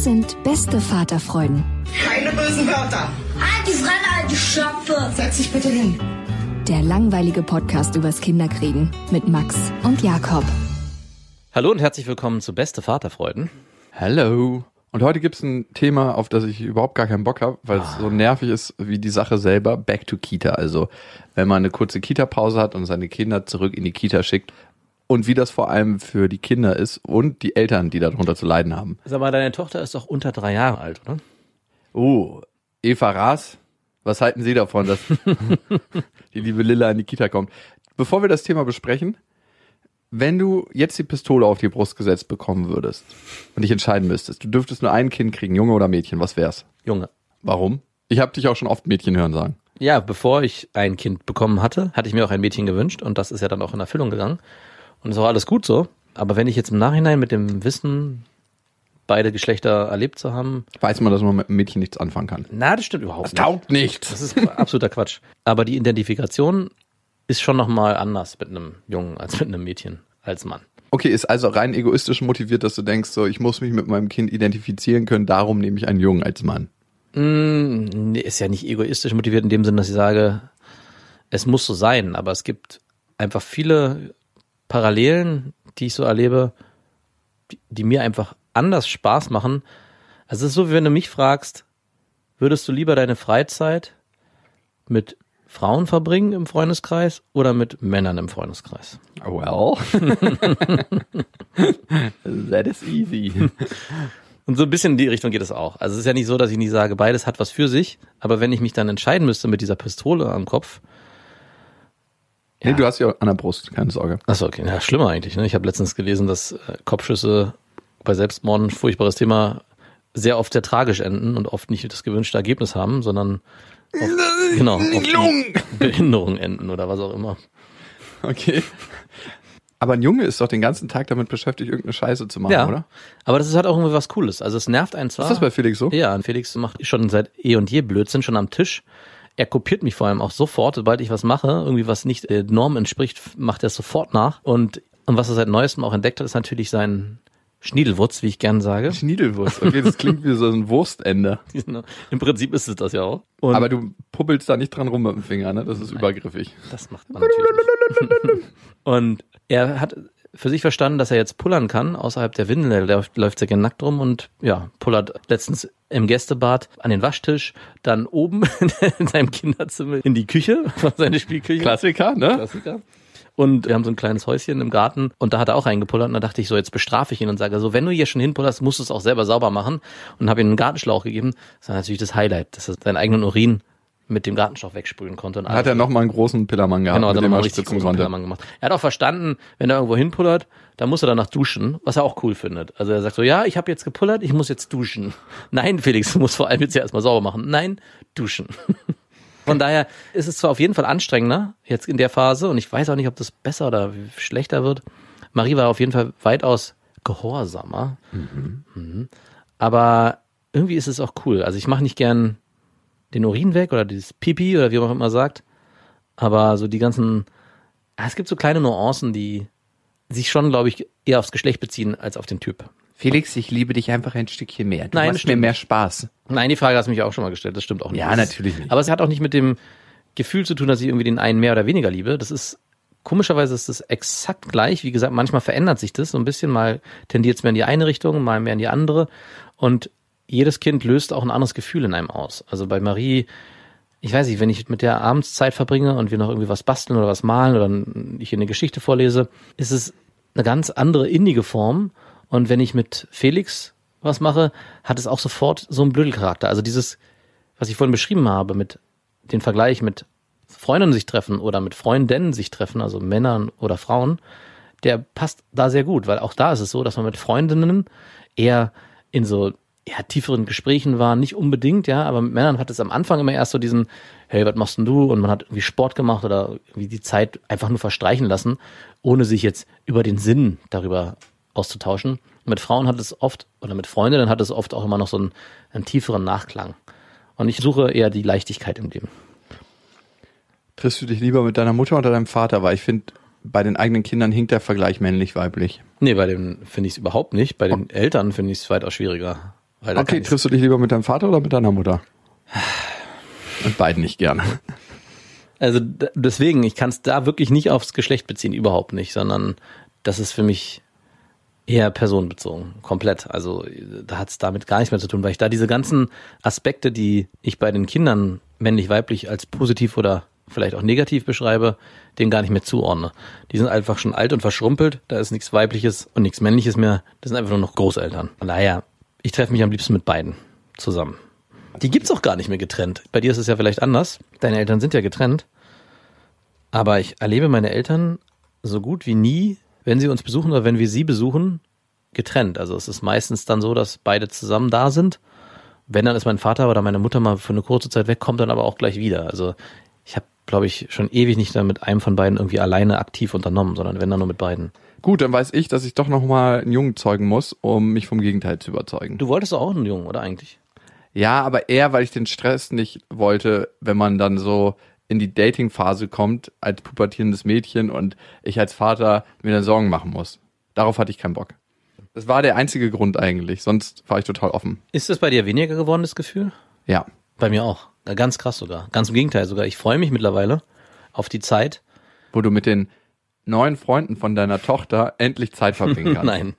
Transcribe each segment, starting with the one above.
Das sind beste Vaterfreuden. Keine bösen Wörter. Halt die Fremde, alte Schöpfe. Setz dich bitte hin. Der langweilige Podcast übers Kinderkriegen mit Max und Jakob. Hallo und herzlich willkommen zu Beste Vaterfreuden. Hello. Und heute gibt's ein Thema, auf das ich überhaupt gar keinen Bock habe, weil es so nervig ist wie die Sache selber. Back to Kita. Also, wenn man eine kurze Kita-Pause hat und seine Kinder zurück in die Kita schickt. Und wie das vor allem für die Kinder ist und die Eltern, die darunter zu leiden haben. Sag mal, deine Tochter ist doch unter drei Jahre alt, oder? Oh, Eva Raas, was halten Sie davon, dass die liebe Lilla in die Kita kommt? Bevor wir das Thema besprechen, wenn du jetzt die Pistole auf die Brust gesetzt bekommen würdest und dich entscheiden müsstest, du dürftest nur ein Kind kriegen, Junge oder Mädchen, was wär's? Junge. Warum? Ich habe dich auch schon oft Mädchen hören sagen. Ja, bevor ich ein Kind bekommen hatte, hatte ich mir auch ein Mädchen gewünscht und das ist ja dann auch in Erfüllung gegangen. Und ist auch alles gut so. Aber wenn ich jetzt im Nachhinein mit dem Wissen, beide Geschlechter erlebt zu haben, Weiß man, dass man mit einem Mädchen nichts anfangen kann. na, das stimmt überhaupt Das nicht. taugt nichts. Das ist absoluter Quatsch. Aber die Identifikation ist schon nochmal anders mit einem Jungen als mit einem Mädchen, als Mann. Okay, ist also rein egoistisch motiviert, dass du denkst, so, ich muss mich mit meinem Kind identifizieren können, darum nehme ich einen Jungen als Mann. Mm, nee, ist ja nicht egoistisch motiviert in dem Sinne, dass ich sage, es muss so sein, aber es gibt einfach viele Parallelen, die ich so erlebe, die, die mir einfach anders Spaß machen. Also es ist so, wie wenn du mich fragst, würdest du lieber deine Freizeit mit Frauen verbringen im Freundeskreis oder mit Männern im Freundeskreis? Well. That is easy. Und so ein bisschen in die Richtung geht es auch. Also es ist ja nicht so, dass ich nicht sage, beides hat was für sich, aber wenn ich mich dann entscheiden müsste mit dieser Pistole am Kopf, Nee, du hast ja an der Brust, keine Sorge. Achso, okay. Ja, schlimmer eigentlich. Ne? Ich habe letztens gelesen, dass äh, Kopfschüsse bei Selbstmorden, ein furchtbares Thema, sehr oft sehr tragisch enden und oft nicht das gewünschte Ergebnis haben, sondern oft, genau, oft in Behinderung enden oder was auch immer. Okay. Aber ein Junge ist doch den ganzen Tag damit beschäftigt, irgendeine Scheiße zu machen, ja, oder? aber das ist halt auch irgendwie was Cooles. Also es nervt einen zwar. Ist das bei Felix so? Ja, und Felix macht schon seit eh und je Blödsinn, schon am Tisch. Er kopiert mich vor allem auch sofort, sobald ich was mache, irgendwie was nicht der Norm entspricht, macht er es sofort nach. Und, und was er seit neuestem auch entdeckt hat, ist natürlich sein Schniedelwurz, wie ich gern sage. Schniedelwurst. Okay, das klingt wie so ein Wurstende. Im Prinzip ist es das ja auch. Und Aber du puppelst da nicht dran rum mit dem Finger, ne? Das ist übergriffig. das macht man natürlich nicht. und er hat für sich verstanden, dass er jetzt pullern kann außerhalb der Windel. Er läuft, läuft sehr gerne nackt rum und ja, pullert letztens im Gästebad an den Waschtisch, dann oben in seinem Kinderzimmer in die Küche, seine Spielküche. Klassiker, ne? Klassiker. Und wir haben so ein kleines Häuschen im Garten und da hat er auch reingepullert und da dachte ich so, jetzt bestrafe ich ihn und sage so, wenn du hier schon hinpullerst, musst du es auch selber sauber machen und habe ihm einen Gartenschlauch gegeben. Das war natürlich das Highlight, dass er seinen eigenen Urin mit dem Gartenschlauch wegsprühen konnte. Und Hat er nochmal einen großen Pillermann gehabt, Genau, mit er dem er richtig großen konnte. Pillermann gemacht. Er hat auch verstanden, wenn er irgendwo hinpullert, dann muss er danach duschen, was er auch cool findet. Also er sagt so, ja, ich habe jetzt gepullert, ich muss jetzt duschen. Nein, Felix, du musst vor allem jetzt ja erstmal sauber machen. Nein, duschen. Von daher ist es zwar auf jeden Fall anstrengender, jetzt in der Phase, und ich weiß auch nicht, ob das besser oder schlechter wird. Marie war auf jeden Fall weitaus gehorsamer. Mhm. Aber irgendwie ist es auch cool. Also ich mache nicht gern den Urin weg oder dieses Pipi oder wie man auch immer sagt. Aber so die ganzen, es gibt so kleine Nuancen, die sich schon, glaube ich, eher aufs Geschlecht beziehen als auf den Typ. Felix, ich liebe dich einfach ein Stückchen mehr. Du Nein, machst mir mehr Spaß. Nein, die Frage hast du mich auch schon mal gestellt. Das stimmt auch nicht. Ja, natürlich nicht. Aber es hat auch nicht mit dem Gefühl zu tun, dass ich irgendwie den einen mehr oder weniger liebe. Das ist, komischerweise ist das exakt gleich. Wie gesagt, manchmal verändert sich das so ein bisschen. Mal tendiert es mehr in die eine Richtung, mal mehr in die andere. Und jedes Kind löst auch ein anderes Gefühl in einem aus. Also bei Marie, ich weiß nicht, wenn ich mit der abends Zeit verbringe und wir noch irgendwie was basteln oder was malen oder ich eine Geschichte vorlese, ist es eine ganz andere innige Form. Und wenn ich mit Felix was mache, hat es auch sofort so einen Blödelcharakter. Also dieses, was ich vorhin beschrieben habe, mit den Vergleich mit Freunden sich treffen oder mit Freundinnen sich treffen, also Männern oder Frauen, der passt da sehr gut, weil auch da ist es so, dass man mit Freundinnen eher in so ja, tieferen Gesprächen war, nicht unbedingt, ja, aber mit Männern hat es am Anfang immer erst so diesen, hey, was machst denn du? Und man hat irgendwie Sport gemacht oder irgendwie die Zeit einfach nur verstreichen lassen, ohne sich jetzt über den Sinn darüber auszutauschen. Und mit Frauen hat es oft, oder mit Freundinnen hat es oft auch immer noch so einen, einen tieferen Nachklang. Und ich suche eher die Leichtigkeit im Leben. Triffst du dich lieber mit deiner Mutter oder deinem Vater? Weil ich finde, bei den eigenen Kindern hinkt der Vergleich männlich-weiblich. Nee, bei den finde ich es überhaupt nicht. Bei den Eltern finde ich es weitaus schwieriger. Weil Okay, triffst du dich lieber mit deinem Vater oder mit deiner Mutter? Und beiden nicht gerne. Also deswegen, ich kann es da wirklich nicht aufs Geschlecht beziehen, überhaupt nicht, sondern das ist für mich eher personenbezogen, komplett. Also da hat es damit gar nichts mehr zu tun, weil ich da diese ganzen Aspekte, die ich bei den Kindern männlich-weiblich als positiv oder vielleicht auch negativ beschreibe, denen gar nicht mehr zuordne. Die sind einfach schon alt und verschrumpelt, da ist nichts Weibliches und nichts Männliches mehr, das sind einfach nur noch Großeltern. Von daher, ich treffe mich am liebsten mit beiden zusammen. Die gibt's auch gar nicht mehr getrennt. Bei dir ist es ja vielleicht anders. Deine Eltern sind ja getrennt. Aber ich erlebe meine Eltern so gut wie nie, wenn sie uns besuchen oder wenn wir sie besuchen, getrennt. Also es ist meistens dann so, dass beide zusammen da sind. Wenn dann ist mein Vater oder meine Mutter mal für eine kurze Zeit weg, kommt dann aber auch gleich wieder. Also ich habe, glaube ich, schon ewig nicht da mit einem von beiden irgendwie alleine aktiv unternommen, sondern wenn dann nur mit beiden. Gut, dann weiß ich, dass ich doch noch mal einen Jungen zeugen muss, um mich vom Gegenteil zu überzeugen. Du wolltest doch auch einen Jungen, oder eigentlich? Ja, aber eher, weil ich den Stress nicht wollte, wenn man dann so in die Dating-Phase kommt als pubertierendes Mädchen und ich als Vater mir dann Sorgen machen muss. Darauf hatte ich keinen Bock. Das war der einzige Grund eigentlich, sonst war ich total offen. Ist das bei dir weniger geworden, das Gefühl? Ja. Bei mir auch. Ganz krass sogar. Ganz im Gegenteil sogar. Ich freue mich mittlerweile auf die Zeit. Wo du mit den neuen Freunden von deiner Tochter endlich Zeit verbringen kannst. Nein.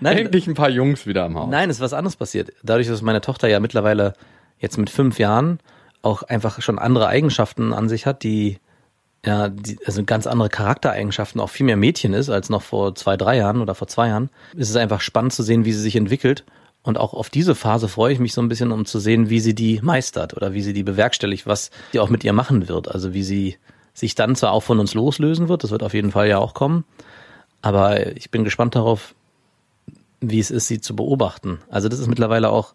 Nein, Endlich ein paar Jungs wieder am Haus. Nein, es ist was anderes passiert. Dadurch, dass meine Tochter ja mittlerweile jetzt mit fünf Jahren auch einfach schon andere Eigenschaften an sich hat, die ja, die, also ganz andere Charaktereigenschaften, auch viel mehr Mädchen ist als noch vor zwei, drei Jahren oder vor zwei Jahren, ist es einfach spannend zu sehen, wie sie sich entwickelt. Und auch auf diese Phase freue ich mich so ein bisschen, um zu sehen, wie sie die meistert oder wie sie die bewerkstelligt, was sie auch mit ihr machen wird. Also wie sie sich dann zwar auch von uns loslösen wird, das wird auf jeden Fall ja auch kommen, aber ich bin gespannt darauf, wie es ist, sie zu beobachten. Also das ist mittlerweile auch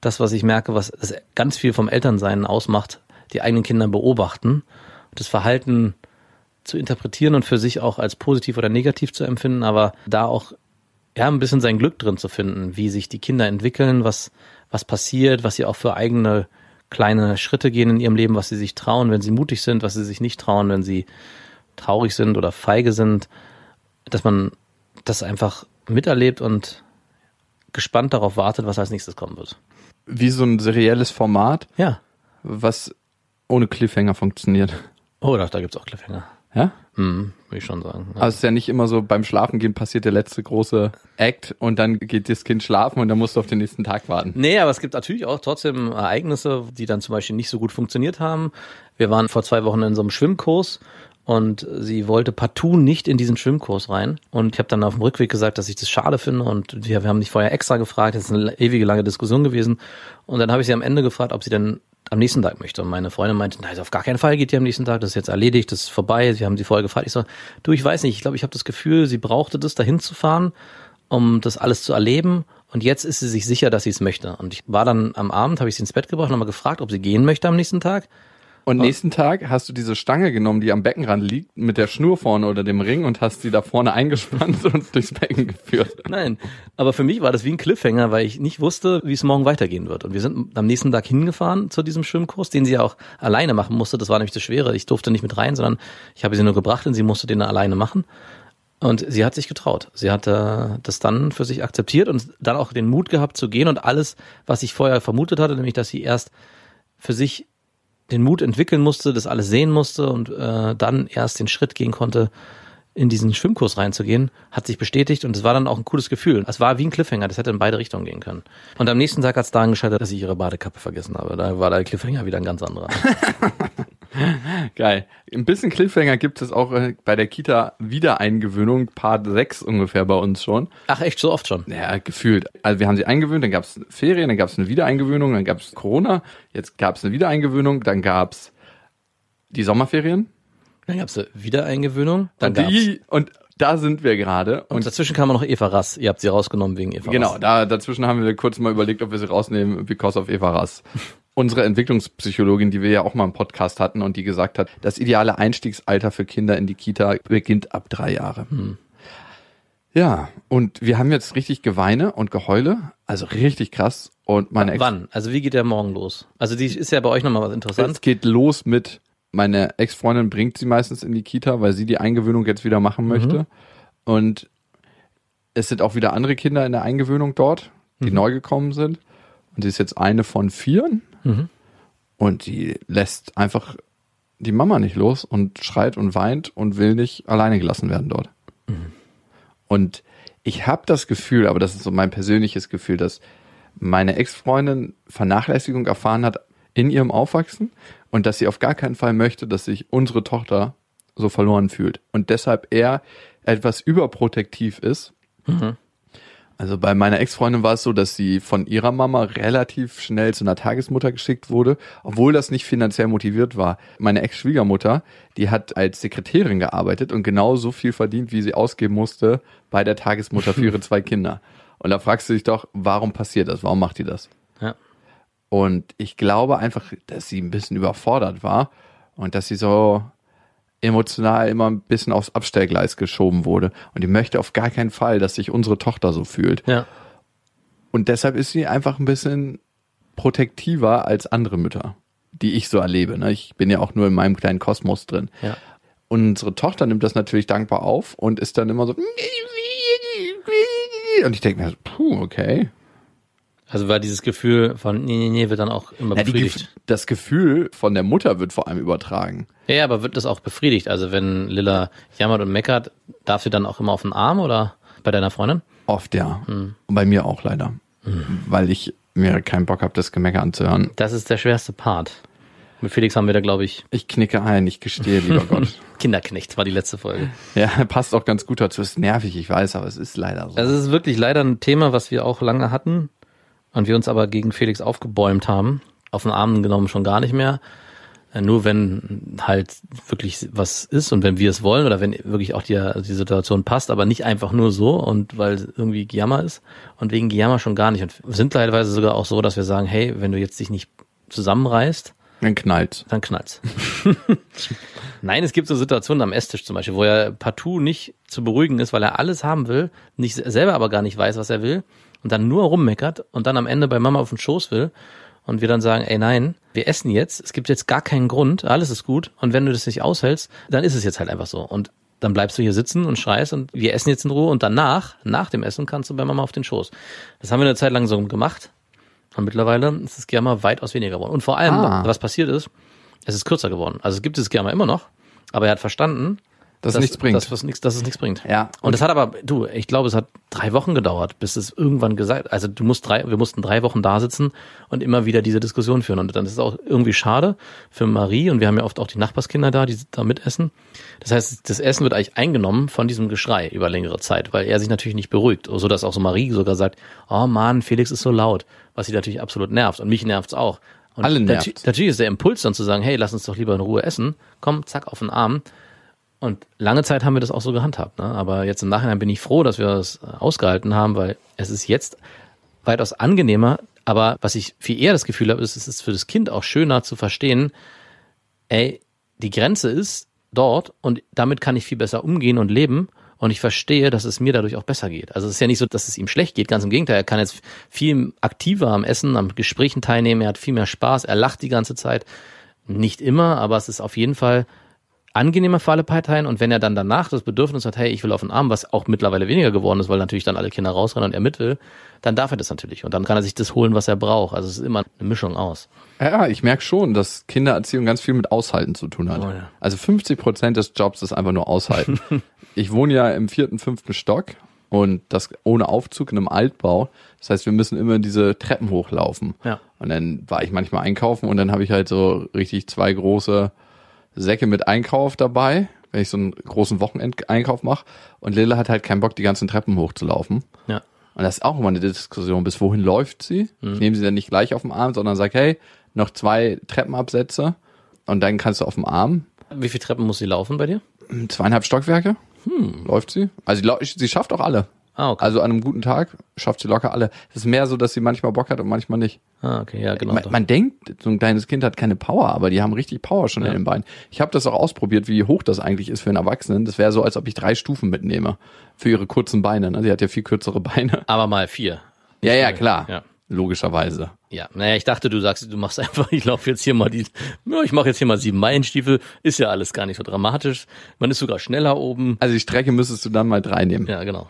das, was ich merke, was das ganz viel vom Elternsein ausmacht, die eigenen Kinder beobachten, das Verhalten zu interpretieren und für sich auch als positiv oder negativ zu empfinden, aber da auch ja ein bisschen sein Glück drin zu finden, wie sich die Kinder entwickeln, was was passiert, was sie auch für eigene kleine Schritte gehen in ihrem Leben, was sie sich trauen, wenn sie mutig sind, was sie sich nicht trauen, wenn sie traurig sind oder feige sind, dass man das einfach miterlebt und gespannt darauf wartet, was als nächstes kommen wird. Wie so ein serielles Format, Ja. was ohne Cliffhanger funktioniert. Oh, doch, da gibt's auch Cliffhanger. Ja? Hm, würde ich schon sagen. Ja. Also es ist ja nicht immer so, beim Schlafengehen passiert der letzte große Act und dann geht das Kind schlafen und dann musst du auf den nächsten Tag warten. Nee, aber es gibt natürlich auch trotzdem Ereignisse, die dann zum Beispiel nicht so gut funktioniert haben. Wir waren vor zwei Wochen in so einem Schwimmkurs und sie wollte partout nicht in diesen Schwimmkurs rein. Und ich habe dann auf dem Rückweg gesagt, dass ich das schade finde und wir, wir haben dich vorher extra gefragt, das ist eine ewige lange Diskussion gewesen. Und dann habe ich sie am Ende gefragt, ob sie denn am nächsten Tag möchte. Und meine Freundin meinte, nein, auf gar keinen Fall geht die am nächsten Tag, das ist jetzt erledigt, das ist vorbei. Sie haben sie vorher gefragt. Ich so, du, ich weiß nicht, ich glaube, ich habe das Gefühl, sie brauchte das, dahin zu fahren, um das alles zu erleben. Und jetzt ist sie sich sicher, dass sie es möchte. Und ich war dann am Abend, habe ich sie ins Bett gebracht und habe gefragt, ob sie gehen möchte am nächsten Tag. Und nächsten Tag hast du diese Stange genommen, die am Beckenrand liegt, mit der Schnur vorne oder dem Ring und hast sie da vorne eingespannt und durchs Becken geführt. Nein, aber für mich war das wie ein Cliffhanger, weil ich nicht wusste, wie es morgen weitergehen wird. Und wir sind am nächsten Tag hingefahren zu diesem Schwimmkurs, den sie ja auch alleine machen musste. Das war nämlich das Schwere. Ich durfte nicht mit rein, sondern ich habe sie nur gebracht und sie musste den alleine machen. Und sie hat sich getraut. Sie hat äh, das dann für sich akzeptiert und dann auch den Mut gehabt zu gehen und alles, was ich vorher vermutet hatte, nämlich dass sie erst für sich den Mut entwickeln musste, das alles sehen musste und äh, dann erst den Schritt gehen konnte, in diesen Schwimmkurs reinzugehen, hat sich bestätigt und es war dann auch ein cooles Gefühl. Es war wie ein Cliffhanger, das hätte in beide Richtungen gehen können. Und am nächsten Tag hat es daran gescheitert, dass ich ihre Badekappe vergessen habe. Da war der Cliffhanger wieder ein ganz anderer. Geil. Ein bisschen Cliffhanger gibt es auch äh, bei der Kita Wiedereingewöhnung, Part 6 ungefähr bei uns schon. Ach echt, so oft schon? Ja, gefühlt. Also wir haben sie eingewöhnt, dann gab es Ferien, dann gab es eine Wiedereingewöhnung, dann gab es Corona, jetzt gab es eine Wiedereingewöhnung, dann gab es die Sommerferien. Dann gab es eine Wiedereingewöhnung. Dann und, gab's, die, und da sind wir gerade. und Und dazwischen kam noch Eva Rass. Ihr habt sie rausgenommen wegen Eva genau, Rass. da, dazwischen haben wir kurz mal überlegt, ob wir sie rausnehmen, because of Eva Rass. Unsere Entwicklungspsychologin, die wir ja auch mal im Podcast hatten und die gesagt hat, das ideale Einstiegsalter für Kinder in die Kita beginnt ab drei Jahre. Ja, und wir haben jetzt richtig Geweine und Geheule, also richtig krass. Und meine Ex Wann? Also wie geht der morgen los? Also die ist ja bei euch nochmal was es interessant. geht los mit, meine Ex-Freundin bringt sie meistens in die Kita, weil sie die Eingewöhnung jetzt wieder machen möchte. Und es sind auch wieder andere Kinder in der Eingewöhnung dort, die neu gekommen sind. Und sie ist jetzt eine von vieren. Und die lässt einfach die Mama nicht los und schreit und weint und will nicht alleine gelassen werden dort. Und ich habe das Gefühl, aber das ist so mein persönliches Gefühl, dass meine Ex-Freundin Vernachlässigung erfahren hat in ihrem Aufwachsen und dass sie auf gar keinen Fall möchte, dass sich unsere Tochter so verloren fühlt und deshalb eher etwas überprotektiv ist. Also bei meiner Ex-Freundin war es so, dass sie von ihrer Mama relativ schnell zu einer Tagesmutter geschickt wurde, obwohl das nicht finanziell motiviert war. Meine Ex-Schwiegermutter, die hat als Sekretärin gearbeitet und genau so viel verdient, wie sie ausgeben musste bei der Tagesmutter für ihre zwei Kinder. Und da fragst du dich doch, warum passiert das? Warum macht die das? Ja. Und ich glaube einfach, dass sie ein bisschen überfordert war und dass sie so emotional immer ein bisschen aufs Abstellgleis geschoben wurde. Und die möchte auf gar keinen Fall, dass sich unsere Tochter so fühlt. Ja. Und deshalb ist sie einfach ein bisschen protektiver als andere Mütter, die ich so erlebe. Ne? Ich bin ja auch nur in meinem kleinen Kosmos drin. Ja. Unsere Tochter nimmt das natürlich dankbar auf und ist dann immer so. Und ich denke mir, puh, okay. Also war dieses Gefühl von nee, nee, nee wird dann auch immer die, befriedigt. Gef- das Gefühl von der Mutter wird vor allem übertragen. Ja, aber wird das auch befriedigt? Also wenn Lilla jammert und meckert, darf sie dann auch immer auf den Arm oder bei deiner Freundin? Oft ja. Und bei mir auch leider. Weil ich mir keinen Bock habe, das Gemecker anzuhören. Das ist der schwerste Part. Mit Felix haben wir da, glaube ich, Ich knicke ein, ich gestehe, lieber Gott. Kinderknecht war die letzte Folge. Ja, passt auch ganz gut dazu. Ist nervig, ich weiß, aber es ist leider so. Also es ist wirklich leider ein Thema, was wir auch lange hatten und wir uns aber gegen Felix aufgebäumt haben. Auf den Arm genommen schon gar nicht mehr. Äh, Nur wenn halt wirklich was ist und wenn wir es wollen oder wenn wirklich auch die, die Situation passt, aber nicht einfach nur so und weil irgendwie Gejammer ist und wegen Gejammer schon gar nicht. Und sind teilweise sogar auch so, dass wir sagen, hey, wenn du jetzt dich nicht zusammenreißt, Dann knallt. dann knallt's. Nein, es gibt so Situationen am Esstisch zum Beispiel, wo er partout nicht zu beruhigen ist, weil er alles haben will, nicht selber aber gar nicht weiß, was er will und dann nur rummeckert und dann am Ende bei Mama auf den Schoß will und wir dann sagen, ey nein, wir essen jetzt, es gibt jetzt gar keinen Grund, alles ist gut und wenn du das nicht aushältst, dann ist es jetzt halt einfach so und dann bleibst du hier sitzen und schreist und wir essen jetzt in Ruhe und danach, nach dem Essen, kannst du bei Mama auf den Schoß. Das haben wir eine Zeit lang so gemacht und mittlerweile ist das Germa weitaus weniger geworden. Und vor allem, Ah. was passiert ist, es ist kürzer geworden. Also es gibt das Germa immer noch, aber er hat verstanden, Das nichts bringt. Dass, was nichts, dass es nichts bringt. Ja. Und es hat aber, du, ich glaube, es hat drei Wochen gedauert, bis es irgendwann gesagt, also du musst drei, wir mussten drei Wochen da sitzen und immer wieder diese Diskussion führen. Und dann ist es auch irgendwie schade für Marie und wir haben ja oft auch die Nachbarskinder da, die da mitessen. Das heißt, das Essen wird eigentlich eingenommen von diesem Geschrei über längere Zeit, weil er sich natürlich nicht beruhigt. So dass auch so Marie sogar sagt, oh Mann, Felix ist so laut, was sie natürlich absolut nervt. Und mich nervt's auch. Und Alle nervt. Natürlich ist der Impuls dann zu sagen, hey, lass uns doch lieber in Ruhe essen. Komm, zack, auf den Arm. Und lange Zeit haben wir das auch so gehandhabt. Ne? Aber jetzt im Nachhinein bin ich froh, dass wir das ausgehalten haben, weil es ist jetzt weitaus angenehmer. Aber was ich viel eher das Gefühl habe, ist, es ist für das Kind auch schöner zu verstehen, ey, die Grenze ist dort und damit kann ich viel besser umgehen und leben. Und ich verstehe, dass es mir dadurch auch besser geht. Also es ist ja nicht so, dass es ihm schlecht geht. Ganz im Gegenteil, er kann jetzt viel aktiver am Essen, am Gesprächen teilnehmen. Er hat viel mehr Spaß. Er lacht die ganze Zeit. Nicht immer, aber es ist auf jeden Fall angenehmer für alle Parteien und wenn er dann danach das Bedürfnis hat, hey, ich will auf den Arm, was auch mittlerweile weniger geworden ist, weil natürlich dann alle Kinder rausrennen und er mit will, dann darf er das natürlich und dann kann er sich das holen, was er braucht. Also es ist immer eine Mischung aus. Ja, ich merke schon, dass Kindererziehung ganz viel mit Aushalten zu tun hat. Oh ja. Also 50 Prozent des Jobs ist einfach nur Aushalten. ich wohne ja im vierten, fünften Stock und das ohne Aufzug in einem Altbau. Das heißt, wir müssen immer diese Treppen hochlaufen. Ja. Und dann war ich manchmal einkaufen und dann habe ich halt so richtig zwei große Säcke mit Einkauf dabei, wenn ich so einen großen Wochenendeinkauf mache. Und Lille hat halt keinen Bock, die ganzen Treppen hochzulaufen. Ja. Und das ist auch immer eine Diskussion. Bis wohin läuft sie? Ich nehme sie dann nicht gleich auf den Arm, sondern sage, hey, noch zwei Treppenabsätze und dann kannst du auf dem Arm. Wie viele Treppen muss sie laufen bei dir? Zweieinhalb Stockwerke läuft sie. Also sie schafft auch alle. Ah, okay. Also an einem guten Tag schafft sie locker alle. Es ist mehr so, dass sie manchmal Bock hat und manchmal nicht. ah, okay, ja, genau. Man, man denkt, so ein kleines Kind hat keine Power, aber die haben richtig Power schon in den Beinen. Ich habe das auch ausprobiert, wie hoch das eigentlich ist für einen Erwachsenen. Das wäre so, als ob ich drei Stufen mitnehme für ihre kurzen Beine. Ne? Sie hat ja viel kürzere Beine. Aber mal vier. Ja, ja, klar. Ja. Logischerweise. Ja, naja, ich dachte, du sagst, du machst einfach, ich laufe jetzt hier mal die, ja, ich mache jetzt hier mal sieben Meilenstiefel, ist ja alles gar nicht so dramatisch. Man ist sogar schneller oben. Also die Strecke müsstest du dann mal drei nehmen. Ja, genau.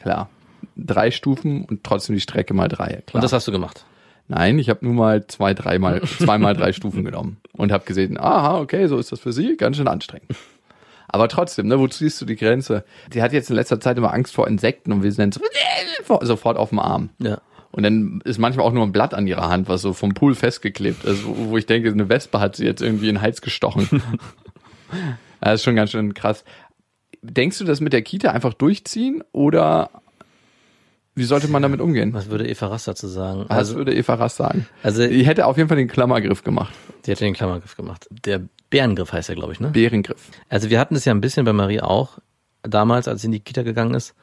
Klar. Drei Stufen und trotzdem die Strecke mal drei. Klar. Und das hast du gemacht. Nein, ich habe nur mal zwei, dreimal, zweimal drei Stufen genommen und habe gesehen, aha, okay, so ist das für sie, ganz schön anstrengend. Aber trotzdem, ne, wo ziehst du die Grenze? Die hat jetzt in letzter Zeit immer Angst vor Insekten und wir sind so, sofort auf dem Arm. Ja. Und dann ist manchmal auch nur ein Blatt an ihrer Hand, was so vom Pool festgeklebt ist, wo wo ich denke, eine Wespe hat sie jetzt irgendwie in den Hals gestochen. das ist schon ganz schön krass. Denkst du, das mit der Kita einfach durchziehen oder wie sollte man damit umgehen? Was würde Eva Rass dazu sagen? Was Also, würde Eva Rass sagen? also Die hätte auf jeden Fall den Klammergriff gemacht. die hat den Klammergriff gemacht. Der Bärengriff heißt er, glaube ich, ne? Bärengriff. Also wir hatten das ja ein bisschen bei Marie auch, damals, als sie in die Kita gegangen ist.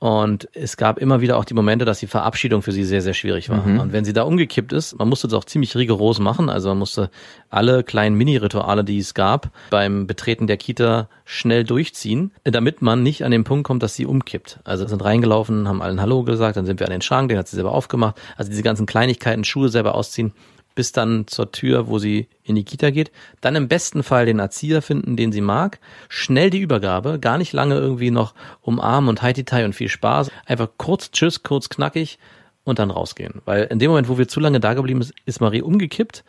Und es gab immer wieder auch die Momente, dass die Verabschiedung für sie sehr, sehr schwierig war. Und wenn sie da umgekippt ist, man musste das auch ziemlich rigoros machen. Also man musste alle kleinen Mini-Rituale, die es gab, beim Betreten der Kita schnell durchziehen, damit man nicht an den Punkt kommt, dass sie umkippt. Also sind reingelaufen, haben allen Hallo gesagt, dann sind wir an den Schrank, den hat sie selber aufgemacht. Also diese ganzen Kleinigkeiten, Schuhe selber ausziehen, bis dann zur Tür, wo sie in die Kita geht. Dann im besten Fall den Erzieher finden, den sie mag. Schnell die Übergabe, gar nicht lange irgendwie noch umarmen und Haiti-Tai und viel Spaß. Einfach kurz Tschüss, kurz knackig und dann rausgehen. Weil in dem Moment, wo wir zu lange da geblieben ist, ist Marie umgekippt,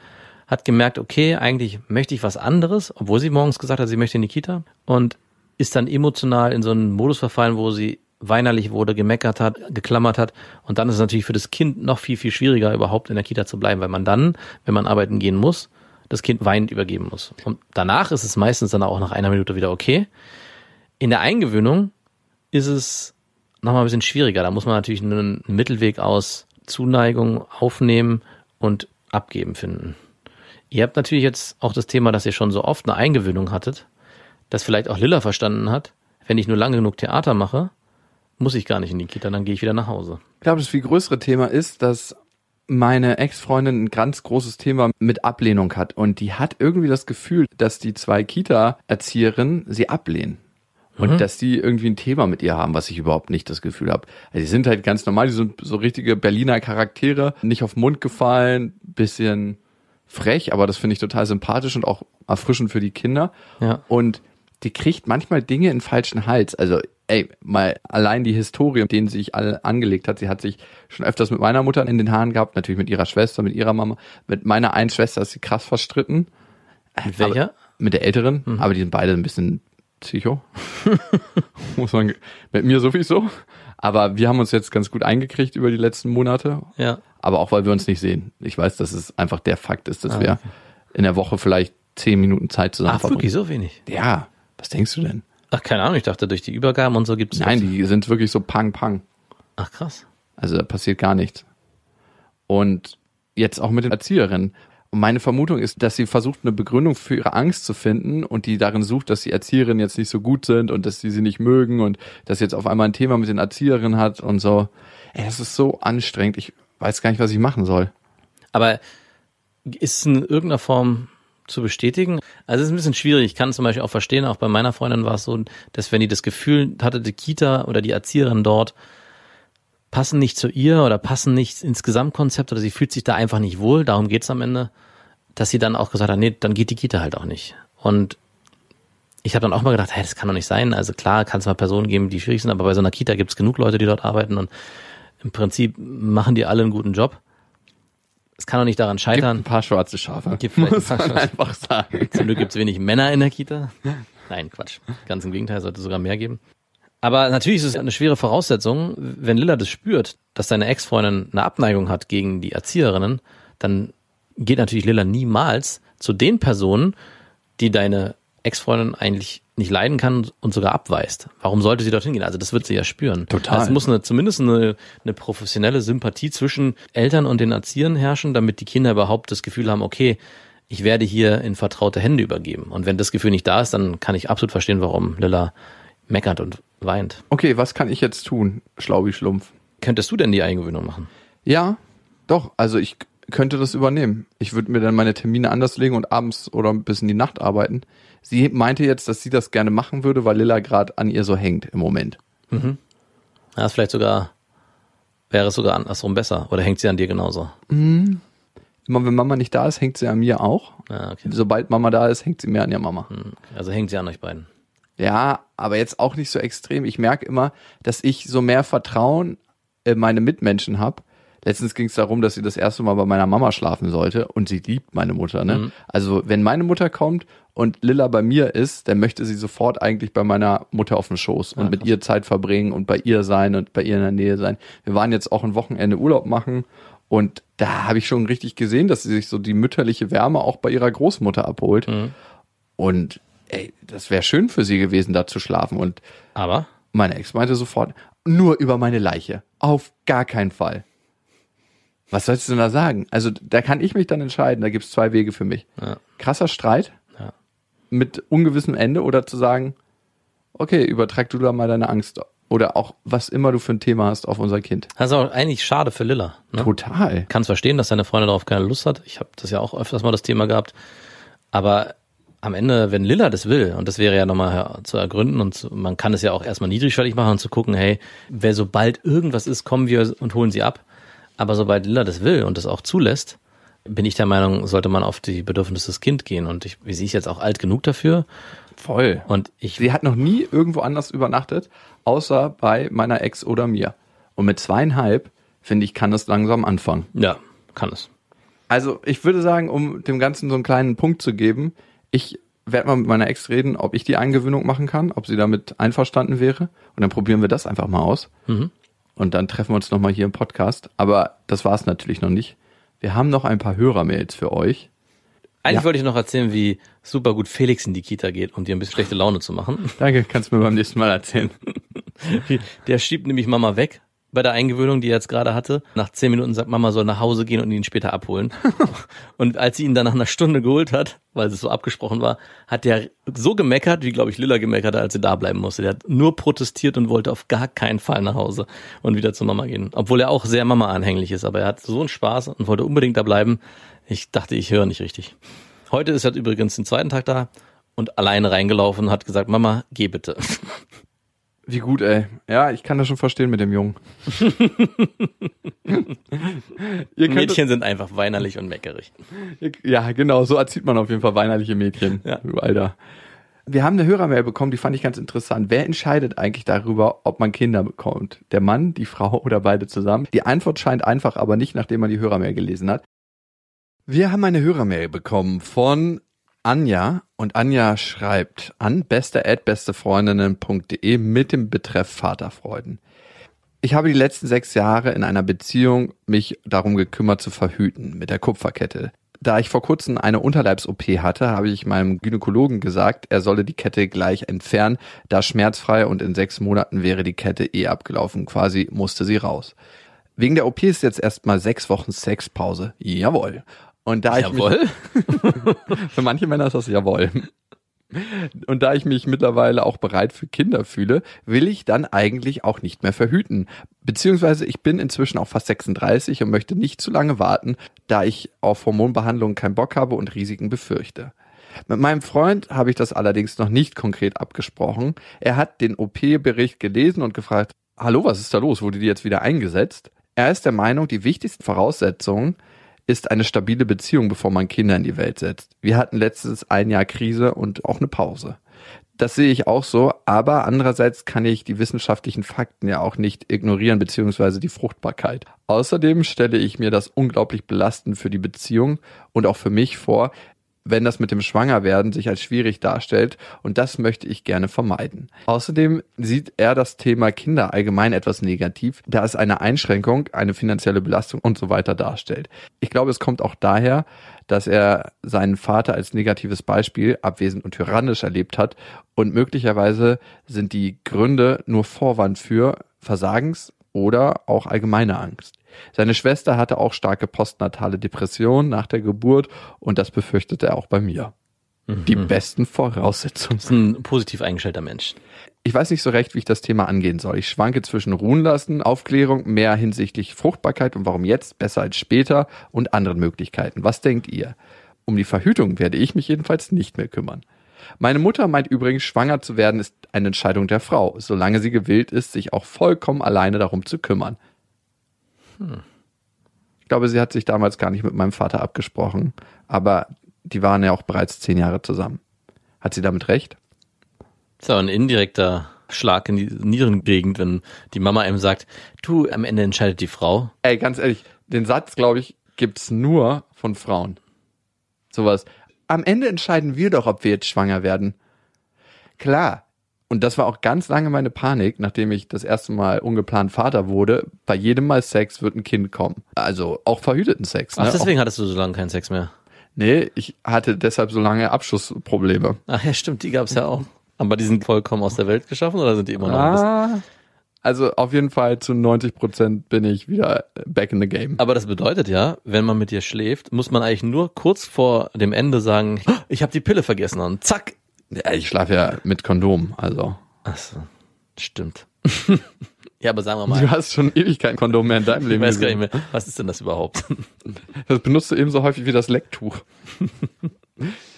hat gemerkt, okay, eigentlich möchte ich was anderes, obwohl sie morgens gesagt hat, sie möchte in die Kita und ist dann emotional in so einen Modus verfallen, wo sie weinerlich wurde, gemeckert hat, geklammert hat. Und dann ist es natürlich für das Kind noch viel, viel schwieriger, überhaupt in der Kita zu bleiben, weil man dann, wenn man arbeiten gehen muss, das Kind weinend übergeben muss. Und danach ist es meistens dann auch nach einer Minute wieder okay. In der Eingewöhnung ist es nochmal ein bisschen schwieriger. Da muss man natürlich einen Mittelweg aus Zuneigung aufnehmen und abgeben finden. Ihr habt natürlich jetzt auch das Thema, dass ihr schon so oft eine Eingewöhnung hattet, das vielleicht auch Lilla verstanden hat. Wenn ich nur lange genug Theater mache, muss ich gar nicht in die Kita, dann gehe ich wieder nach Hause. Ich glaube, das viel größere Thema ist, dass meine Ex-Freundin ein ganz großes Thema mit Ablehnung hat. Und die hat irgendwie das Gefühl, dass die zwei Kita-Erzieherinnen sie ablehnen. Und dass die irgendwie ein Thema mit ihr haben, was ich überhaupt nicht das Gefühl habe. Also die sind halt ganz normal, die sind so richtige Berliner Charaktere, nicht auf den Mund gefallen, bisschen frech, aber das finde ich total sympathisch und auch erfrischend für die Kinder. Ja. Und die kriegt manchmal Dinge in falschen Hals. Also, ey, mal allein die Historie, denen sie sich alle angelegt hat. Sie hat sich schon öfters mit meiner Mutter in den Haaren gehabt, natürlich mit ihrer Schwester, mit ihrer Mama. Mit meiner einen Schwester ist sie krass verstritten. Mit welcher? Aber, mit der älteren, aber die sind beide ein bisschen psycho. Muss man, mit mir sowieso. Aber wir haben uns jetzt ganz gut eingekriegt über die letzten Monate. Ja. Aber auch, weil wir uns nicht sehen. Ich weiß, dass es einfach der Fakt ist, dass Ah, wir in der Woche vielleicht zehn Minuten Zeit zusammen Ach, wirklich so wenig? Ja, was denkst du denn? Ach, keine Ahnung, ich dachte, durch die Übergaben und so gibt's Nein, die sind wirklich so pang, pang. Ach, krass. Also da passiert gar nichts. Und jetzt auch mit den Erzieherinnen. Und meine Vermutung ist, dass sie versucht, eine Begründung für ihre Angst zu finden und die darin sucht, dass die Erzieherinnen jetzt nicht so gut sind und dass sie sie nicht mögen und dass sie jetzt auf einmal ein Thema mit den Erzieherinnen hat und so. Ey, das ist so anstrengend. Ich weiß gar nicht, was ich machen soll. Aber ist es in irgendeiner Form zu bestätigen? Also es ist ein bisschen schwierig. Ich kann zum Beispiel auch verstehen, auch bei meiner Freundin war es so, dass wenn die das Gefühl hatte, die Kita oder die Erzieherin dort passen nicht zu ihr oder passen nicht ins Gesamtkonzept oder sie fühlt sich da einfach nicht wohl, darum geht's am Ende, dass sie dann auch gesagt hat, nee, dann geht die Kita halt auch nicht. Und ich habe dann auch mal gedacht, hey, das kann doch nicht sein. Also klar, kann es mal Personen geben, die schwierig sind, aber bei so einer Kita gibt es genug Leute, die dort arbeiten und im Prinzip machen die alle einen guten Job. Es kann doch nicht daran Gibt ein scheitern. paar schwarze Schafe. Gibt vielleicht ein muss paar man einfach sagen. Zum Glück gibt es wenig Männer in der Kita. Nein, Quatsch. Ganz im Gegenteil, sollte sogar mehr geben. Aber natürlich ist es eine schwere Voraussetzung, wenn Lilla das spürt, dass seine Ex-Freundin eine Abneigung hat gegen die Erzieherinnen, dann geht natürlich Lilla niemals zu den Personen, die deine Ex-Freundin eigentlich nicht leiden kann und sogar abweist. Warum sollte sie dorthin gehen? Also das wird sie ja spüren. Total. Also es muss eine, zumindest eine, eine professionelle Sympathie zwischen Eltern und den Erziehern herrschen, damit die Kinder überhaupt das Gefühl haben, okay, ich werde hier in vertraute Hände übergeben. Und wenn das Gefühl nicht da ist, dann kann ich absolut verstehen, warum Lilla meckert und weint. Okay, was kann ich jetzt tun? Schlau wie Schlumpf. Könntest du denn die Eingewöhnung machen? Ja, doch. Also ich könnte das übernehmen. Ich würde mir dann meine Termine anders legen und abends oder bis in die Nacht arbeiten. Sie meinte jetzt, dass sie das gerne machen würde, weil Lilla gerade an ihr so hängt im Moment. Ja, ist vielleicht sogar, wäre es sogar andersrum besser. Oder hängt sie an dir genauso? Immer wenn Mama nicht da ist, hängt sie an mir auch. Ja, okay. Sobald Mama da ist, hängt sie mehr an ihrer Mama. Also hängt sie an euch beiden. Ja, aber jetzt auch nicht so extrem. Ich merke immer, dass ich so mehr Vertrauen in meine Mitmenschen habe. Letztens ging es darum, dass sie das erste Mal bei meiner Mama schlafen sollte und sie liebt meine Mutter. Ne? Also wenn meine Mutter kommt und Lilla bei mir ist, dann möchte sie sofort eigentlich bei meiner Mutter auf dem Schoß und mit ihr Zeit verbringen und bei ihr sein und bei ihr in der Nähe sein. Wir waren jetzt auch ein Wochenende Urlaub machen und da habe ich schon richtig gesehen, dass sie sich so die mütterliche Wärme auch bei ihrer Großmutter abholt. Und ey, das wäre schön für sie gewesen, da zu schlafen. Und Aber meine Ex meinte sofort, nur über meine Leiche. Auf gar keinen Fall. Was sollst du denn da sagen? Also da kann ich mich dann entscheiden, da gibt's zwei Wege für mich. Ja. Krasser Streit Ja. mit ungewissem Ende oder zu sagen, okay, übertrag du da mal deine Angst oder auch was immer du für ein Thema hast auf unser Kind. das ist auch eigentlich schade für Lilla. Ne? Total. Kann verstehen, dass seine Freundin darauf keine Lust hat. Ich habe das ja auch öfters mal das Thema gehabt. Aber am Ende, wenn Lilla das will, und das wäre ja nochmal zu ergründen und zu, man kann es ja auch erstmal niedrigschwellig machen und zu gucken, hey, wer sobald irgendwas ist, kommen wir und holen sie ab. Aber sobald Lilla das will und das auch zulässt, bin ich der Meinung, sollte man auf die Bedürfnisse des Kind gehen. Und ich, wie sie ist jetzt auch alt genug dafür. Voll. Und ich, Sie hat noch nie irgendwo anders übernachtet, außer bei meiner Ex oder mir. Und mit zweieinhalb, finde ich, kann das langsam anfangen. ja, kann es. Also ich würde sagen, um dem Ganzen so einen kleinen Punkt zu geben, ich werde mal mit meiner Ex reden, ob ich die Eingewöhnung machen kann, ob sie damit einverstanden wäre. Und dann probieren wir das einfach mal aus. Und dann treffen wir uns nochmal hier im Podcast. Aber das war es natürlich noch nicht. Wir haben noch ein paar Hörermails für euch. Eigentlich Ja. wollte ich noch erzählen, wie super gut Felix in die Kita geht, um dir ein bisschen schlechte Laune zu machen. Danke, kannst du mir beim nächsten Mal erzählen. Der schiebt nämlich Mama weg bei der Eingewöhnung, die er jetzt gerade hatte. Nach zehn Minuten sagt Mama soll nach Hause gehen und ihn später abholen. und als sie ihn dann nach einer Stunde geholt hat, weil es so abgesprochen war, hat der so gemeckert, wie glaube ich Lilla gemeckert hat, als sie da bleiben musste. Der hat nur protestiert und wollte auf gar keinen Fall nach Hause und wieder zu Mama gehen. Obwohl er auch sehr Mama-anhänglich ist, aber er hat so einen Spaß und wollte unbedingt da bleiben. Ich dachte, ich höre nicht richtig. Heute ist er übrigens den zweiten Tag da und alleine reingelaufen und hat gesagt, Mama, geh bitte. Wie gut, ey. Ja, ich kann das schon verstehen mit dem Jungen. Mädchen sind einfach weinerlich und meckerig. Ja, genau, so erzieht man auf jeden Fall weinerliche Mädchen. Ja. Alter. Wir haben eine Hörermail bekommen, die fand ich ganz interessant. Wer entscheidet eigentlich darüber, ob man Kinder bekommt? Der Mann, die Frau oder beide zusammen? Die Antwort scheint einfach, aber nicht, nachdem man die Hörermail gelesen hat. Wir haben eine Hörermail bekommen von Anja und Anja schreibt an beste@bestefreundinnen.de mit dem Betreff Vaterfreuden. Ich habe die letzten sechs Jahre in einer Beziehung mich darum gekümmert zu verhüten mit der Kupferkette. Da ich vor kurzem eine Unterleibs-OP hatte, habe ich meinem Gynäkologen gesagt, er solle die Kette gleich entfernen, da schmerzfrei und in sechs Monaten wäre die Kette eh abgelaufen. Quasi musste sie raus. Wegen der OP ist jetzt erstmal sechs Wochen Sexpause. Jawohl. Und da ich mich, Jawohl. für manche Männer ist das jawohl. Und da ich mich mittlerweile auch bereit für Kinder fühle, will ich dann eigentlich auch nicht mehr verhüten. Beziehungsweise ich bin inzwischen auch fast 36 und möchte nicht zu lange warten, da ich auf Hormonbehandlungen keinen Bock habe und Risiken befürchte. Mit meinem Freund habe ich das allerdings noch nicht konkret abgesprochen. Er hat den OP-Bericht gelesen und gefragt, hallo, was ist da los? Wurde die jetzt wieder eingesetzt? Er ist der Meinung, die wichtigsten Voraussetzungen ist eine stabile Beziehung, bevor man Kinder in die Welt setzt. Wir hatten letztes ein Jahr Krise und auch eine Pause. Das sehe ich auch so, aber andererseits kann ich die wissenschaftlichen Fakten ja auch nicht ignorieren, beziehungsweise die Fruchtbarkeit. Außerdem stelle ich mir das unglaublich belastend für die Beziehung und auch für mich vor, wenn das mit dem Schwangerwerden sich als schwierig darstellt und das möchte ich gerne vermeiden. Außerdem sieht er das Thema Kinder allgemein etwas negativ, da es eine Einschränkung, eine finanzielle Belastung und so weiter darstellt. Ich glaube, es kommt auch daher, dass er seinen Vater als negatives Beispiel abwesend und tyrannisch erlebt hat und möglicherweise sind die Gründe nur Vorwand für Versagens oder auch allgemeine Angst. Seine Schwester hatte auch starke postnatale Depressionen nach der Geburt und das befürchtete er auch bei mir. Die besten Voraussetzungen. Das ist ein positiv eingestellter Mensch. Ich weiß nicht so recht, wie ich das Thema angehen soll. Ich schwanke zwischen ruhen lassen, Aufklärung, mehr hinsichtlich Fruchtbarkeit und warum jetzt besser als später und anderen Möglichkeiten. Was denkt ihr? Um die Verhütung werde ich mich jedenfalls nicht mehr kümmern. Meine Mutter meint übrigens, schwanger zu werden ist eine Entscheidung der Frau, solange sie gewillt ist, sich auch vollkommen alleine darum zu kümmern. Ich glaube, sie hat sich damals gar nicht mit meinem Vater abgesprochen, aber die waren ja auch bereits zehn Jahre zusammen. Hat sie damit recht? Das ist aber ein indirekter Schlag in die Nierengegend, wenn die Mama einem sagt, du, am Ende entscheidet die Frau. Ey, ganz ehrlich, den Satz, glaube ich, gibt's nur von Frauen. Sowas. Am Ende entscheiden wir doch, ob wir jetzt schwanger werden. Klar. Und das war auch ganz lange meine Panik, nachdem ich das erste Mal ungeplant Vater wurde. Bei jedem Mal Sex wird ein Kind kommen. Also auch verhüteten Sex. Ach, Ne? deswegen hattest du so lange keinen Sex mehr. Nee, ich hatte deshalb so lange Abschussprobleme. Ach ja, stimmt, die gab's ja auch. Aber die sind vollkommen aus der Welt geschaffen oder sind die immer noch? Ah, also auf jeden Fall zu 90 Prozent bin ich wieder back in the game. Aber das bedeutet ja, wenn man mit dir schläft, muss man eigentlich nur kurz vor dem Ende sagen, ich habe die Pille vergessen und zack. Ja, ich schlafe ja mit Kondom, also. Ach so, stimmt. ja, aber sagen wir mal, Du hast schon ewig kein Kondom mehr in deinem ich Leben weiß gar nicht mehr, was ist denn das überhaupt? Das benutzt du ebenso häufig wie das Lecktuch.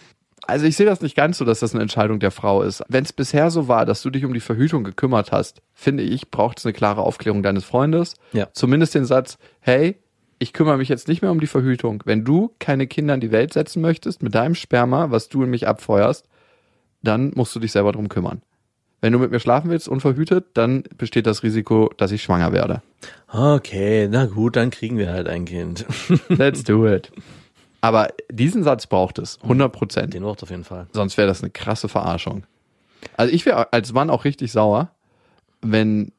Also ich sehe das nicht ganz so, dass das eine Entscheidung der Frau ist. Wenn es bisher so war, dass du dich um die Verhütung gekümmert hast, finde ich, braucht es eine klare Aufklärung deines Freundes. Ja. Zumindest den Satz, hey, ich kümmere mich jetzt nicht mehr um die Verhütung. Wenn du keine Kinder in die Welt setzen möchtest mit deinem Sperma, was du in mich abfeuerst, dann musst du dich selber drum kümmern. Wenn du mit mir schlafen willst, unverhütet, dann besteht das Risiko, dass ich schwanger werde. Okay, na gut, dann kriegen wir halt ein Kind. Let's do it. Aber diesen Satz braucht es, 100 Prozent. Den braucht auf jeden Fall. Sonst wäre das eine krasse Verarschung. Also ich wäre als Mann auch richtig sauer, wenn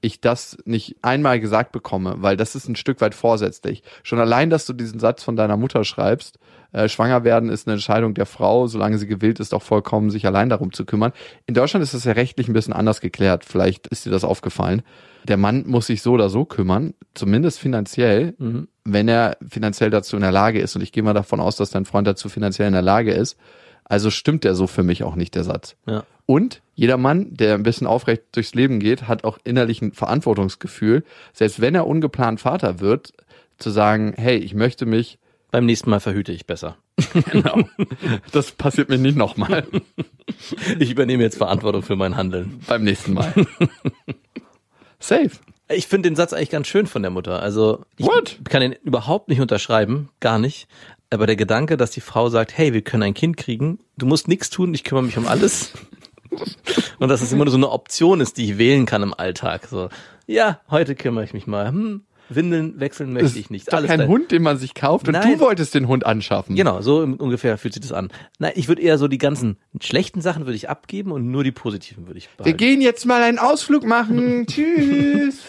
ich das nicht einmal gesagt bekomme, weil das ist ein Stück weit vorsätzlich. Schon allein, dass du diesen Satz von deiner Mutter schreibst, äh, schwanger werden ist eine Entscheidung der Frau, solange sie gewillt ist, auch vollkommen sich allein darum zu kümmern. In Deutschland ist das ja rechtlich ein bisschen anders geklärt. Vielleicht ist dir das aufgefallen. Der Mann muss sich so oder so kümmern, zumindest finanziell, wenn er finanziell dazu in der Lage ist. Und ich gehe mal davon aus, dass dein Freund dazu finanziell in der Lage ist. Also stimmt der so für mich auch nicht, der Satz. Ja. Und jeder Mann, der ein bisschen aufrecht durchs Leben geht, hat auch innerlich ein Verantwortungsgefühl, selbst wenn er ungeplant Vater wird, zu sagen, hey, ich möchte mich, Beim nächsten Mal verhüte ich besser. genau, das passiert mir nicht nochmal Ich übernehme jetzt Verantwortung für mein Handeln. beim nächsten Mal. Safe. Ich finde den Satz eigentlich ganz schön von der Mutter. Also ich What? kann ihn überhaupt nicht unterschreiben, gar nicht. Aber der Gedanke, dass die Frau sagt, hey, wir können ein Kind kriegen, du musst nichts tun, ich kümmere mich um alles. Und dass es immer nur so eine Option ist, die ich wählen kann im Alltag. So, ja, heute kümmere ich mich mal. Hm, Windeln wechseln möchte Das ich nicht. ist doch kein dein- Hund, den man sich kauft und Nein. du wolltest den Hund anschaffen. Genau, so ungefähr fühlt sich das an. Nein, ich würde eher so die ganzen schlechten Sachen würde ich abgeben und nur die positiven würde ich Wir behalten. gehen jetzt mal einen Ausflug machen. Tschüss.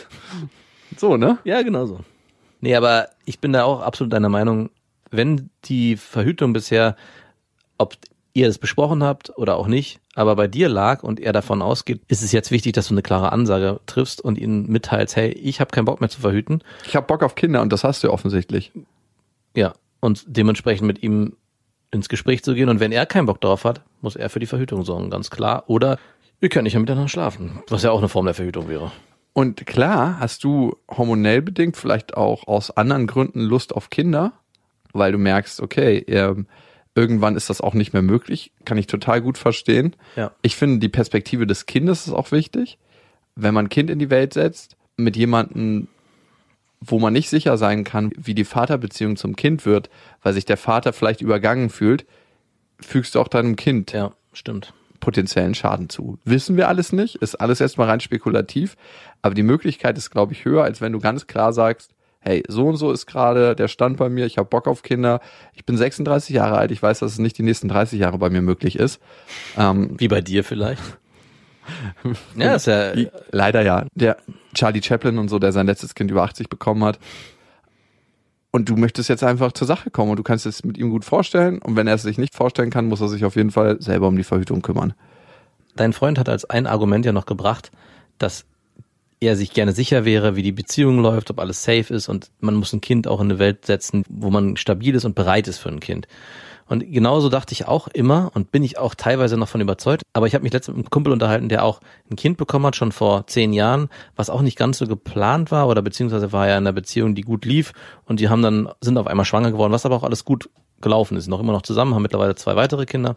So, ne? Ja, genau so. Nee, aber ich bin da auch absolut deiner Meinung, wenn die Verhütung bisher, ob ihr das besprochen habt oder auch nicht, aber bei dir lag und er davon ausgeht, ist es jetzt wichtig, dass du eine klare Ansage triffst und ihn mitteilst, hey, ich habe keinen Bock mehr zu verhüten. Ich hab Bock auf Kinder und das hast du offensichtlich. Ja, und dementsprechend mit ihm ins Gespräch zu gehen und wenn er keinen Bock darauf hat, muss er für die Verhütung sorgen, ganz klar. Oder wir können nicht mehr miteinander schlafen, was ja auch eine Form der Verhütung wäre. Und klar, hast du hormonell bedingt vielleicht auch aus anderen Gründen Lust auf Kinder, weil du merkst, okay, ähm, irgendwann ist das auch nicht mehr möglich. Kann ich total gut verstehen. Ja. Ich finde, die Perspektive des Kindes ist auch wichtig. Wenn man ein Kind in die Welt setzt, mit jemandem, wo man nicht sicher sein kann, wie die Vaterbeziehung zum Kind wird, weil sich der Vater vielleicht übergangen fühlt, fügst du auch deinem Kind Ja, stimmt. potenziellen Schaden zu. Wissen wir alles nicht, ist alles erstmal rein spekulativ, aber die Möglichkeit ist, glaube ich, höher, als wenn du ganz klar sagst, hey, so und so ist gerade der Stand bei mir, ich habe Bock auf Kinder, ich bin 36 Jahre alt, ich weiß, dass es nicht die nächsten 30 Jahre bei mir möglich ist. Ähm, Wie bei dir vielleicht. ja, ist ja, Leider ja. Der Charlie Chaplin und so, der sein letztes Kind über 80 bekommen hat. Und du möchtest jetzt einfach zur Sache kommen und du kannst es mit ihm gut vorstellen. Und wenn er es sich nicht vorstellen kann, muss er sich auf jeden Fall selber um die Verhütung kümmern. dein Freund hat als ein Argument ja noch gebracht, dass er sich gerne sicher wäre, wie die Beziehung läuft, ob alles safe ist und man muss ein Kind auch in eine Welt setzen, wo man stabil ist und bereit ist für ein Kind. Und genauso dachte ich auch immer und bin ich auch teilweise noch von überzeugt. Aber ich habe mich letztens mit einem Kumpel unterhalten, der auch ein Kind bekommen hat, schon vor zehn Jahren, was auch nicht ganz so geplant war oder beziehungsweise war er in einer Beziehung, die gut lief und die haben dann, sind auf einmal schwanger geworden, was aber auch alles gut gelaufen ist. Noch immer noch zusammen, haben mittlerweile zwei weitere Kinder.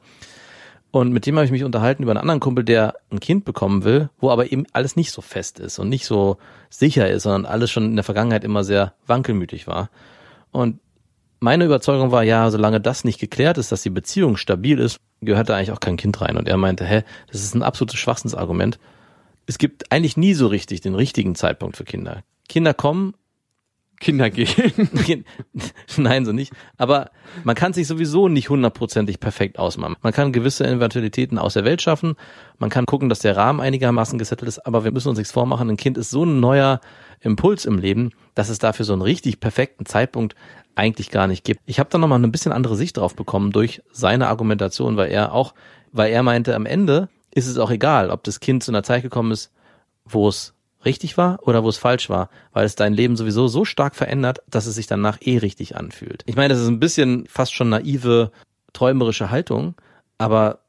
Und mit dem habe ich mich unterhalten über einen anderen Kumpel, der ein Kind bekommen will, wo aber eben alles nicht so fest ist und nicht so sicher ist, sondern alles schon in der Vergangenheit immer sehr wankelmütig war. Und meine Überzeugung war, ja, solange das nicht geklärt ist, dass die Beziehung stabil ist, gehört da eigentlich auch kein Kind rein. Und er meinte, hä, das ist ein absolutes Schwachsinnsargument. Es gibt eigentlich nie so richtig den richtigen Zeitpunkt für Kinder. Kinder kommen, Kinder gehen. Nein, so nicht. Aber man kann sich sowieso nicht hundertprozentig perfekt ausmachen. Man kann gewisse Eventualitäten aus der Welt schaffen. Man kann gucken, dass der Rahmen einigermaßen gesettelt ist. Aber wir müssen uns nichts vormachen. Ein Kind ist so ein neuer Impuls im Leben, dass es dafür so einen richtig perfekten Zeitpunkt eigentlich gar nicht gibt. Ich habe da nochmal ein bisschen andere Sicht drauf bekommen durch seine Argumentation, weil er auch, weil er meinte, am Ende ist es auch egal, ob das Kind zu einer Zeit gekommen ist, wo es richtig war oder wo es falsch war, weil es dein Leben sowieso so stark verändert, dass es sich danach eh richtig anfühlt. Ich meine, das ist ein bisschen fast schon naive, träumerische Haltung, aber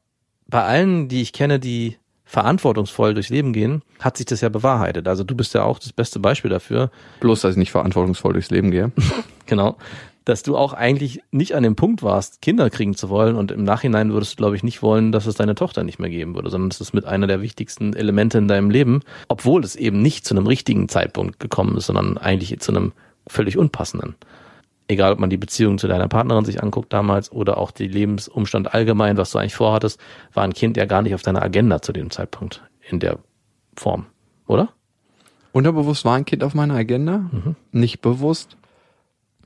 bei allen, die ich kenne, die verantwortungsvoll durchs Leben gehen, hat sich das ja bewahrheitet. Also du bist ja auch das beste Beispiel dafür, Bloß, dass ich nicht verantwortungsvoll durchs Leben gehe. genau, dass du auch eigentlich nicht an dem Punkt warst, Kinder kriegen zu wollen und im Nachhinein würdest du, glaube ich, nicht wollen, dass es deine Tochter nicht mehr geben würde, sondern es ist mit einer der wichtigsten Elemente in deinem Leben, obwohl es eben nicht zu einem richtigen Zeitpunkt gekommen ist, sondern eigentlich zu einem völlig unpassenden. Egal, ob man die Beziehung zu deiner Partnerin sich anguckt damals oder auch die Lebensumstand allgemein, was du eigentlich vorhattest, war ein Kind ja gar nicht auf deiner Agenda zu dem Zeitpunkt in der Form, oder? Unterbewusst war ein Kind auf meiner Agenda, nicht bewusst.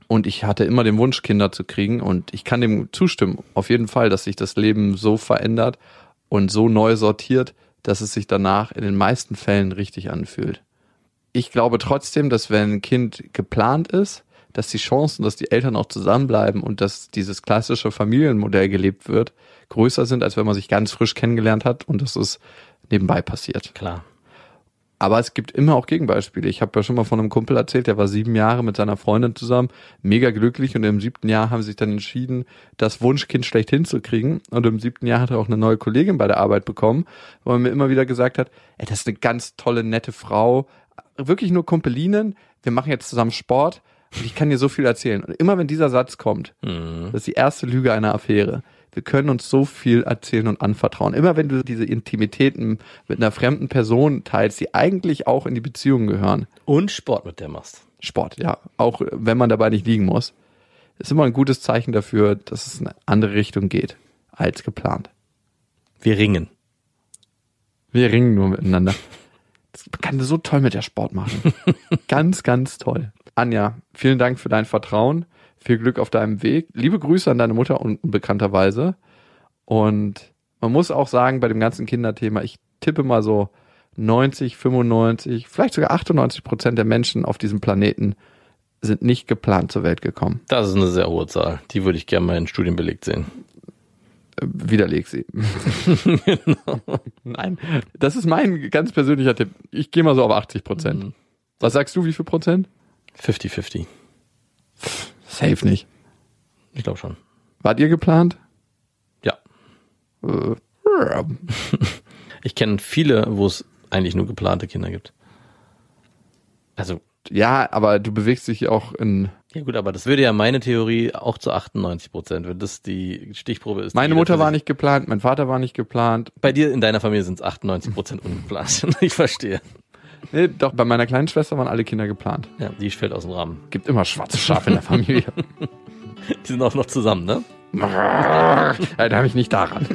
Und ich hatte immer den Wunsch, Kinder zu kriegen. Und ich kann dem zustimmen, auf jeden Fall, dass sich das Leben so verändert und so neu sortiert, dass es sich danach in den meisten Fällen richtig anfühlt. Ich glaube trotzdem, dass wenn ein Kind geplant ist, dass die Chancen, dass die Eltern auch zusammenbleiben und dass dieses klassische Familienmodell gelebt wird, größer sind, als wenn man sich ganz frisch kennengelernt hat und das ist nebenbei passiert. Klar. Aber es gibt immer auch Gegenbeispiele. Ich habe ja schon mal von einem Kumpel erzählt, der war sieben Jahre mit seiner Freundin zusammen, mega glücklich und im siebten Jahr haben sie sich dann entschieden, das Wunschkind schlecht hinzukriegen. Und im siebten Jahr hat er auch eine neue Kollegin bei der Arbeit bekommen, wo er mir immer wieder gesagt hat, ey, das ist eine ganz tolle, nette Frau, wirklich nur Kumpelinen, wir machen jetzt zusammen Sport und ich kann dir so viel erzählen. Und immer wenn dieser Satz kommt, Mhm. das ist die erste Lüge einer Affäre. Wir können uns so viel erzählen und anvertrauen. Immer wenn du diese Intimitäten mit einer fremden Person teilst, die eigentlich auch in die Beziehung gehören. Und Sport mit der machst. Sport, ja. Auch äh, wenn man dabei nicht liegen muss. Ist immer ein gutes Zeichen dafür, dass es in eine andere Richtung geht als geplant. Wir ringen. Wir ringen nur miteinander. Das kann so toll mit der Sport machen. ganz, ganz toll. Anja, vielen Dank für dein Vertrauen. Viel Glück auf deinem Weg. Liebe Grüße an deine Mutter unbekannterweise. Und man muss auch sagen, bei dem ganzen Kinderthema, ich tippe mal so 90, 95, vielleicht sogar 98 Prozent der Menschen auf diesem Planeten sind nicht geplant zur Welt gekommen. Das ist eine sehr hohe Zahl. Die würde ich gerne mal in Studien belegt sehen. Äh, Widerleg sie. Nein, das ist mein ganz persönlicher Tipp. Ich gehe mal so auf 80 Prozent. Was sagst du, wie viel Prozent? 50-50. Safe nicht. Ich glaube schon. Wart ihr geplant? Ja. Äh, Ich kenne viele, wo es eigentlich nur geplante Kinder gibt. Also, Ja, aber du bewegst dich auch in. ja gut, aber das würde ja meine Theorie auch zu 98 Prozent, wenn das die Stichprobe ist. Meine Mutter war nicht geplant, mein Vater war nicht geplant. Bei dir in deiner Familie sind es 98 Prozent ungeplant. ich verstehe. Nee, doch, bei meiner kleinen Schwester waren alle Kinder geplant. Ja, die fällt aus dem Rahmen. Gibt immer schwarze Schafe in der Familie. Die sind auch noch zusammen, ne? ja, da habe ich nicht daran.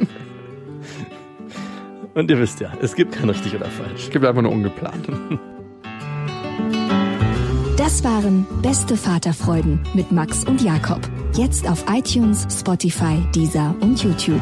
Und ihr wisst ja, es gibt kein richtig oder falsch. Es gibt einfach nur ungeplant. Das waren Beste Vaterfreuden mit Max und Jakob. Jetzt auf iTunes, Spotify, Deezer und YouTube.